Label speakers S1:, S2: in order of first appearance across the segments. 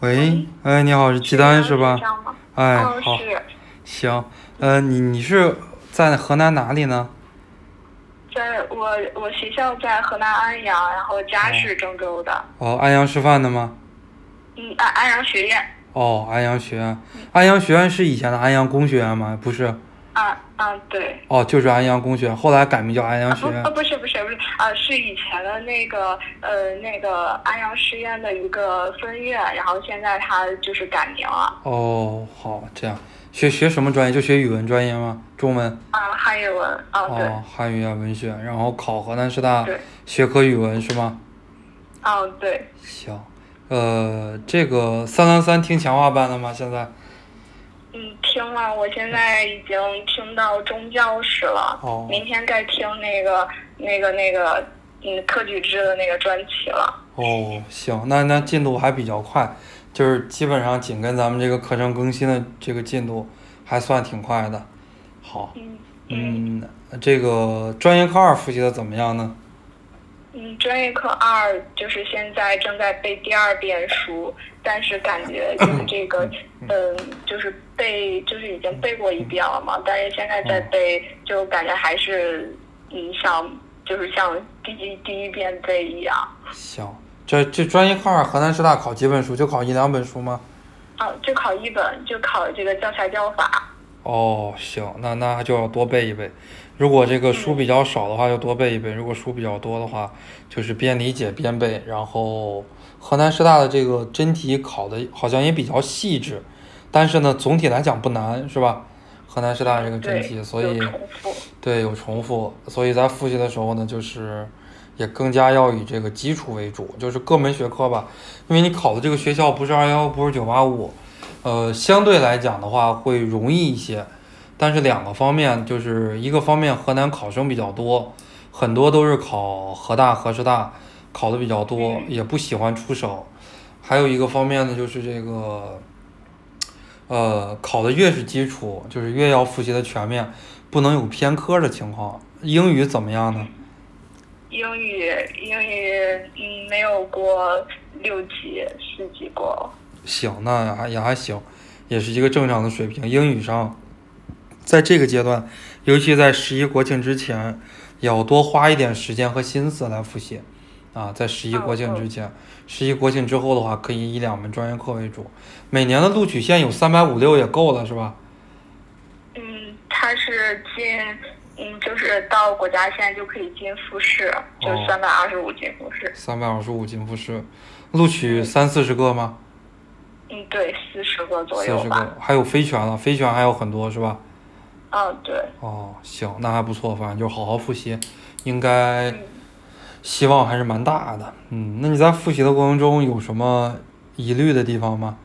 S1: 喂，哎，你好，是鸡蛋是吧？哎，
S2: 嗯，
S1: 好，行，呃，你你是在河南哪里呢？
S2: 在我我学校在河南安阳，然后家是郑州的，
S1: 哦，安阳师范的吗？
S2: 嗯，安安阳学院，
S1: 哦，安阳学院，安阳学院是以前的安阳工学院吗？不是，
S2: 啊啊对，
S1: 哦，就是安阳工学院，后来改名叫安阳
S2: 啊
S1: 学院
S2: 不啊。不是不是不是啊，是以前的那个呃那个安阳师院的一个分院，然后现在它就是改名了，
S1: 哦，好，这样，学学什么专业？就学语文专业吗？中文？
S2: 啊汉语文，啊对，
S1: 哦，汉语言文学，然后考河南师大学科语文是吗？
S2: 啊对，
S1: 行，呃，这个三三三听强化班了吗？现在？
S2: 嗯听了，我现在已经听到中教史了，
S1: 哦
S2: 明天再听那个那个那个嗯科举制的那个专题了。
S1: 哦，行，那那进度还比较快，就是基本上紧跟咱们这个课程更新的这个进度，还算挺快的。好，
S2: 嗯嗯
S1: 嗯，这个专业课二复习的怎么样呢？
S2: 嗯，专业课二就是现在正在背第二遍书，但是感觉 就是这个，嗯，就是背就是已经背过一遍了嘛，但是现在在背，就感觉还是嗯像就是像第一第一遍背一样。
S1: 行，这这专业课二河南师大考几本书？就考一两本书吗？
S2: 啊，就考一本，就考这个教材教法。
S1: 哦，行，那那就要多背一背。如果这个书比较少的话，就多背一背；如果书比较多的话，就是边理解边背。然后河南师大的这个真题考的好像也比较细致，但是呢，总体来讲不难，是吧？河南师大这个真，题，所以。对有重复，所以在复习的时候呢，就是也更加要以这个基础为主，就是各门学科吧，因为你考的这个学校不是二幺幺，不是九八五，呃，相对来讲的话会容易一些。但是两个方面，就是一个方面，河南考生比较多，很多都是考河大、河师大，考的比较多，
S2: 嗯
S1: 也不喜欢出省。还有一个方面呢，就是这个，呃，考的越是基础，就是越要复习的全面，不能有偏科的情况。英语怎么样呢？
S2: 英语英语嗯没有过六级四级过。
S1: 行，那还也还行，也是一个正常的水平。英语上，在这个阶段，尤其在十一国庆之前，要多花一点时间和心思来复习。啊，在十一国庆之前，十一国庆之后的话，可以以两门专业课为主。每年的录取线有三百五六也够了，是吧？
S2: 嗯，它是进，嗯，就是到国家线就可以进复试，就
S1: 哦
S2: 三百二十五进复试。
S1: 三百二十五进复试，录取三四十个吗？
S2: 嗯，对，四十个左
S1: 四十
S2: 右吧。
S1: 个，还有非全了，非全还有很多是吧？
S2: 嗯，对。
S1: 哦，行，那还不错，反正就好好复习，应该
S2: 嗯
S1: 希望还是蛮大的。嗯，那你在复习的过程中有什么疑虑的地方吗？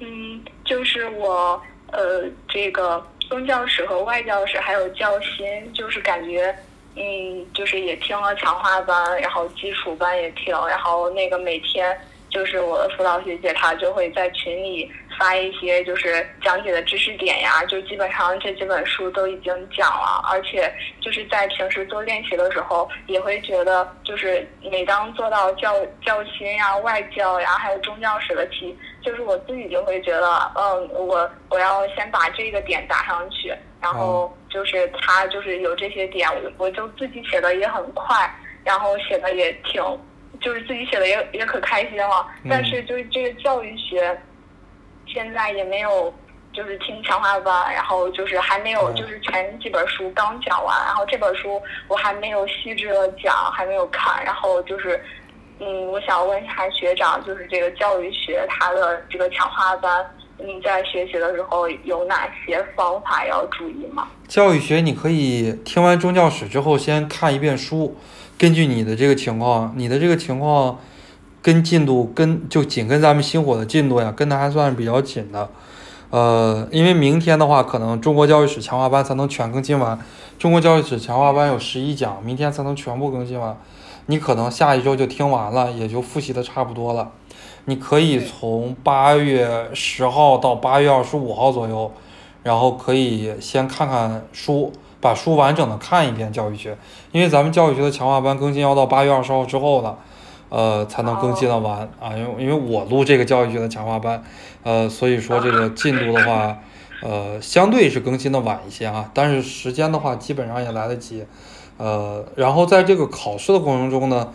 S2: 嗯，就是我呃，这个宗教史和外教史还有教心，就是感觉。嗯，就是也听了强化班，然后基础班也听，然后那个每天就是我的辅导学姐她就会在群里发一些就是讲解的知识点呀，就基本上这几本书都已经讲了，而且就是在平时做练习的时候，也会觉得就是每当做到教教心呀、外教呀，还有中教史的题，就是我自己就会觉得，嗯，我我要先把这个点打上去，然后就是他就是有这些点，我我就自己写的也很快，然后写的也挺，就是自己写的也也可开心了。但是就是这个教育学，现在也没有就是听强化班，然后就是还没有就是前几本书刚讲完，然后这本书我还没有细致的讲，还没有看，然后就是。嗯，我想问一下学长，就是这个教育学它的这个强化班，你在学习的时候有哪些方法要注意吗？
S1: 教育学你可以听完宗教史之后先看一遍书，根据你的这个情况，你的这个情况跟进度跟就紧跟咱们星火的进度呀，跟的还算是比较紧的。呃，因为明天的话，可能中国教育史强化班才能全更新完。中国教育史强化班有十一讲，明天才能全部更新完。你可能下一周就听完了，也就复习的差不多了。你可以从八月十号到八月二十五号左右，然后可以先看看书，把书完整的看一遍教育学，因为咱们教育学的强化班更新要到八月二十号之后了。呃，才能更新的完啊。因为因为我录这个教育学的强化班，呃，所以说这个进度的话，呃，相对是更新的晚一些啊，但是时间的话基本上也来得及。呃，然后在这个考试的过程中呢，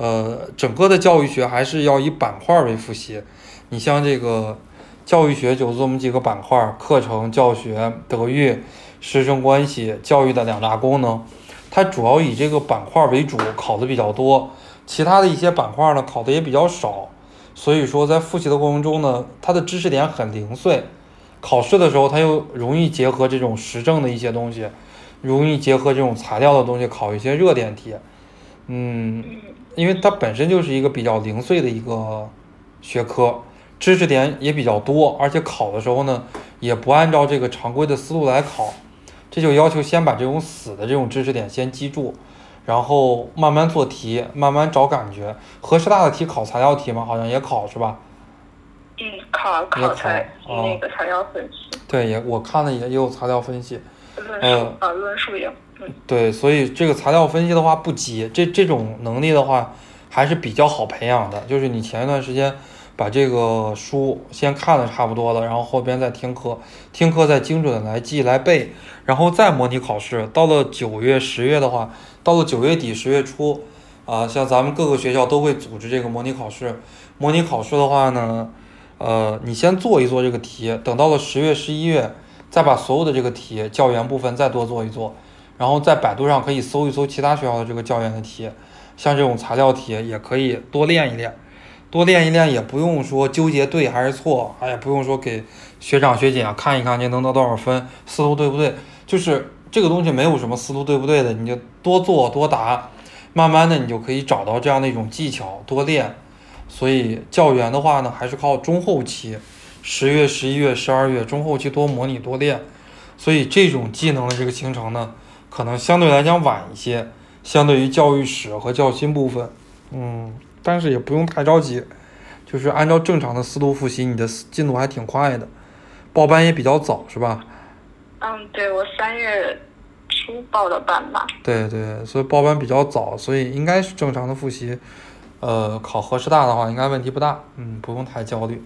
S1: 呃，整个的教育学还是要以板块为复习。你像这个教育学就这么几个板块：课程、教学、德育、师生关系、教育的两大功能。它主要以这个板块为主，考的比较多。其他的一些板块呢，考的也比较少。所以说，在复习的过程中呢，它的知识点很零碎。考试的时候，它又容易结合这种时政的一些东西。容易结合这种材料的东西考一些热点题，嗯，因为它本身就是一个比较零碎的一个学科，知识点也比较多，而且考的时候呢，也不按照这个常规的思路来考，这就要求先把这种死的这种知识点先记住，然后慢慢做题，慢慢找感觉。河师大的题考材料题吗？好像也考是吧？
S2: 嗯，考考材那个材料分析。
S1: 对，也我看了也也有材料分析。
S2: 论述啊，论述有。
S1: 对，所以这个材料分析的话不急，这这种能力的话还是比较好培养的。就是你前一段时间把这个书先看的差不多了，然后后边再听课，听课再精准的来记来背，然后再模拟考试。到了九月、十月的话，到了九月底、十月初，啊，像咱们各个学校都会组织这个模拟考试。模拟考试的话呢，呃，你先做一做这个题，等到了十月、十一月。再把所有的这个题教研部分再多做一做，然后在百度上可以搜一搜其他学校的这个教研的题，像这种材料题也可以多练一练，多练一练也不用说纠结对还是错，哎呀不用说给学长学姐啊看一看你能得多少分，思路对不对？就是这个东西没有什么思路对不对的，你就多做多答，慢慢的你就可以找到这样的一种技巧，多练。所以教员的话呢，还是靠中后期。十月、十一月、十二月中后期多模拟多练，所以这种技能的这个形成呢，可能相对来讲晚一些，相对于教育史和教心部分，嗯，但是也不用太着急，就是按照正常的思路复习，你的进度还挺快的，报班也比较早，是吧？
S2: 嗯，对我三月初报的班吧。
S1: 对对，所以报班比较早，所以应该是正常的复习，呃，考河师大的话应该问题不大，嗯，不用太焦虑。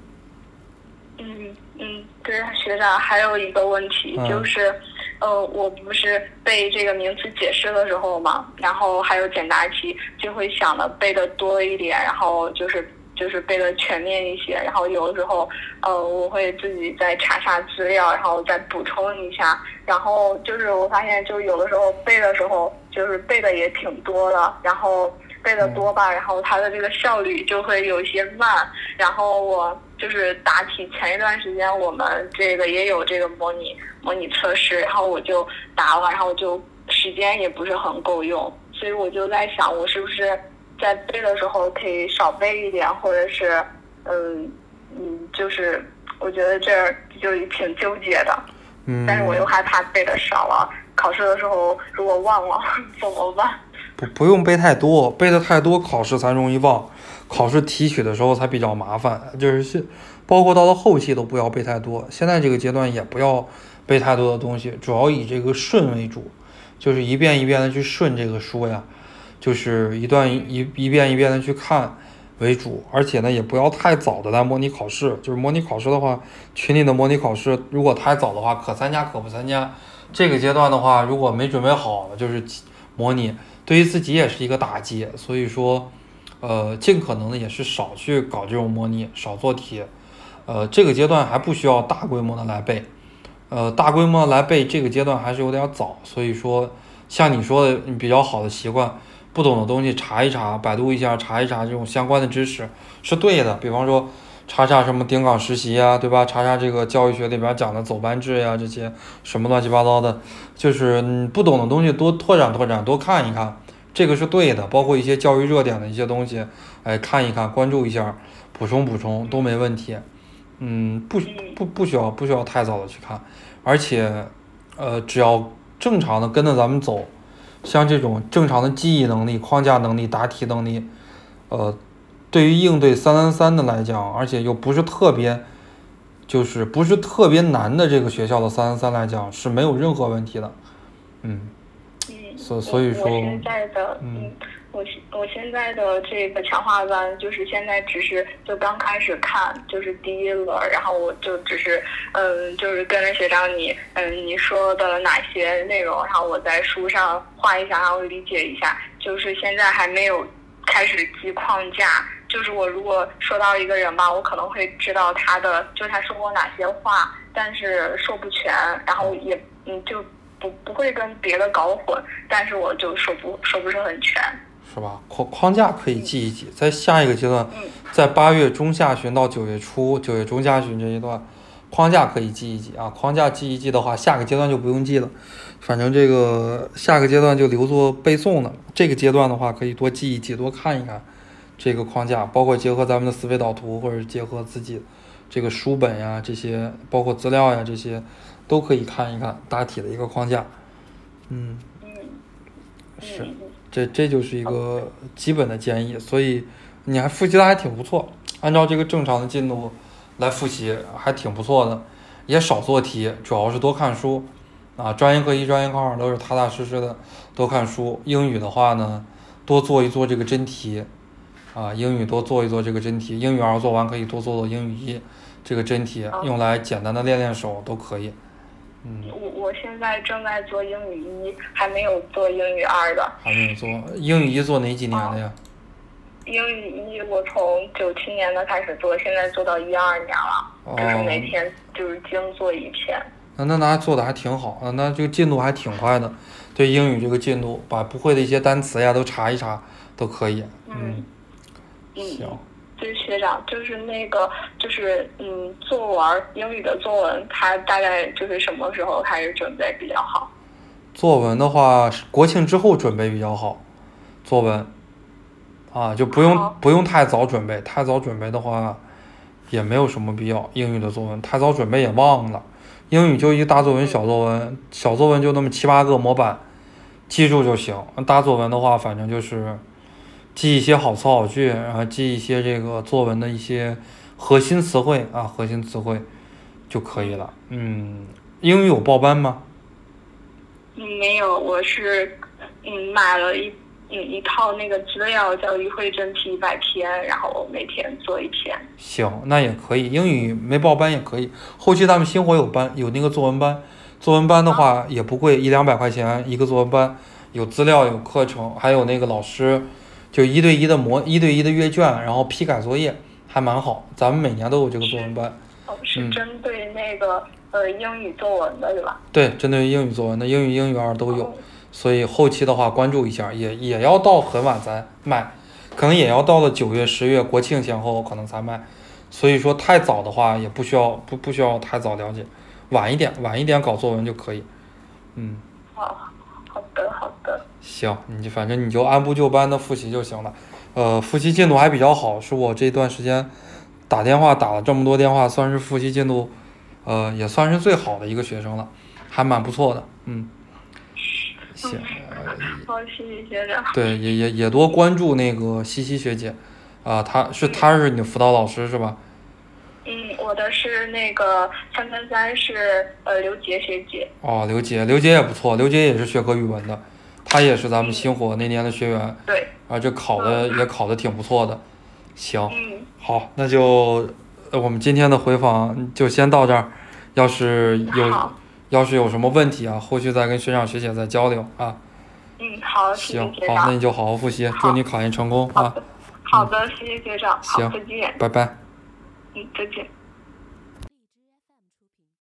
S2: 嗯嗯对学长，还有一个问题就是，呃，我不是背这个名词解释的时候嘛，然后还有简答题，就会想的背的多一点，然后就是就是背的全面一些，然后有的时候，呃，我会自己再查查资料，然后再补充一下，然后就是我发现，就有的时候背的时候，就是背的也挺多的，然后。背的多吧，然后它的这个效率就会有一些慢。然后我就是答题前一段时间，我们这个也有这个模拟模拟测试，然后我就答了，然后就时间也不是很够用，所以我就在想，我是不是在背的时候可以少背一点，或者是嗯嗯，就是我觉得这就挺纠结的。
S1: 嗯。
S2: 但是我又害怕背的少了，考试的时候如果忘了 怎么办？
S1: 不不用背太多，背的太多考试才容易忘，考试提取的时候才比较麻烦。就是，包括到了后期都不要背太多，现在这个阶段也不要背太多的东西，主要以这个顺为主，就是一遍一遍的去顺这个书呀，就是一段一一遍一遍的去看为主，而且呢也不要太早的来模拟考试，就是模拟考试的话，群里的模拟考试如果太早的话，可参加可不参加。这个阶段的话，如果没准备好，就是模拟。对于自己也是一个打击，所以说，呃，尽可能的也是少去搞这种模拟，少做题，呃，这个阶段还不需要大规模的来背，呃，大规模来背这个阶段还是有点早，所以说，像你说的你比较好的习惯，不懂的东西查一查，百度一下查一查这种相关的知识是对的，比方说。查查什么顶岗实习呀，对吧？查查这个教育学里边讲的走班制呀，这些什么乱七八糟的，就是你不懂的东西多拓展拓展，多看一看，这个是对的。包括一些教育热点的一些东西，哎，看一看，关注一下，补充补充都没问题。嗯，不不不需要不需要太早的去看，而且，呃，只要正常的跟着咱们走，像这种正常的记忆能力、框架能力、答题能力，呃。对于应对三三三的来讲，而且又不是特别，就是不是特别难的这个学校的三三三来讲是没有任何问题的，
S2: 嗯，
S1: 所所以说，
S2: 现在的嗯。我现我现在的这个强化班，就是现在只是就刚开始看，就是第一轮，然后我就只是嗯，就是跟着学长你嗯你说的哪些内容，然后我在书上画一下，然后理解一下，就是现在还没有开始记框架。就是我如果说到一个人吧，我可能会知道他的，就是他说过哪些话，但是说不全，然后也嗯就不不会跟别的搞混，但是我就说不说不是很全。
S1: 是吧？框框架可以记一记，在下一个阶段，
S2: 嗯
S1: 在八月中下旬到九月初、九月中下旬这一段，框架可以记一记啊。框架记一记的话，下个阶段就不用记了，反正这个下个阶段就留作背诵的。这个阶段的话，可以多记一记，多看一看这个框架，包括结合咱们的思维导图，或者是结合自己这个书本呀这些，包括资料呀这些，都可以看一看大体的一个框架。嗯，
S2: 嗯
S1: 是。
S2: 嗯
S1: 这这就是一个基本的建议，所以你还复习的还挺不错，按照这个正常的进度来复习还挺不错的，也少做题，主要是多看书啊，专业课一、专业课二都是踏踏实实的多看书。英语的话呢，多做一做这个真题啊，英语多做一做这个真题，英语二做完可以多做做英语一这个真题，用来简单的练练手都可以。嗯，
S2: 我我现在正在做英语一，还没有做英语二的。
S1: 还没有做英语一做哪几年的呀？
S2: 英语一我从九七年的开始做，现在做到一二年了，
S1: 哦
S2: 就是每天就是精做一篇。
S1: 那那那做的还挺好啊，那这个进度还挺快的。对英语这个进度，把不会的一些单词呀都查一查都可以。嗯，
S2: 嗯，
S1: 行，
S2: 就是学长，就是那个，就是嗯，作文英语的作文，他大概就是什么时候开始准备比较好？
S1: 作文的话，是国庆之后准备比较好。作文啊，就不用不用太早准备，太早准备的话也没有什么必要。英语的作文太早准备也忘了。英语就一大作文、小作文，小作文就那么七八个模板，记住就行。大作文的话，反正就是记一些好词好句，然后记一些这个作文的一些核心词汇啊，核心词汇就可以了。嗯，英语有报班吗？
S2: 嗯，没有，我是嗯买了一嗯一套那个资料叫于慧真题一百篇，然后我每天做一篇。
S1: 行，那也可以。英语没报班也可以。后期咱们星火有班，有那个作文班。作文班的话也不贵，一两百块钱一个作文班，有资料，有课程，还有那个老师，就一对一的模，一对一的阅卷，然后批改作业，还蛮好。咱们每年都有这个作文班。
S2: 哦，是
S1: 嗯
S2: 针对那个、呃英语作文的是吧？
S1: 对，针对英语作文的，英语、英语二都有。
S2: 哦
S1: 所以后期的话关注一下，也也要到很晚才卖，可能也要到了九月、十月国庆前后可能才卖。所以说太早的话也不需要不不需要太早了解，晚一点晚一点搞作文就可以。嗯，
S2: 好。
S1: 行，你就反正你就按部就班的复习就行了。呃，复习进度还比较好，是我这段时间打电话打了这么多电话，算是复习进度，呃，也算是最好的一个学生了，还蛮不错的。嗯，行。
S2: 好，谢谢学长。
S1: 对，也也也多关注那个西西学姐，啊，她是她是你的辅导老师是吧？
S2: 嗯，我的是那个三三三是呃刘杰学姐。
S1: 哦，刘杰，刘杰也不错，刘杰也是学科语文的，她也是咱们星火那年的学员，
S2: 对，
S1: 啊，这考的也考的挺不错的。行，
S2: 嗯，
S1: 好，那就呃我们今天的回访就先到这儿，要是有，要是有什么问题啊，后续再跟学长学姐再交流啊。
S2: 嗯，好，
S1: 行好，那。你就好好复习，祝你考研成功啊，
S2: 好的，谢谢学长。好，
S1: 行
S2: 再见。
S1: 拜拜。
S2: 嗯，再见。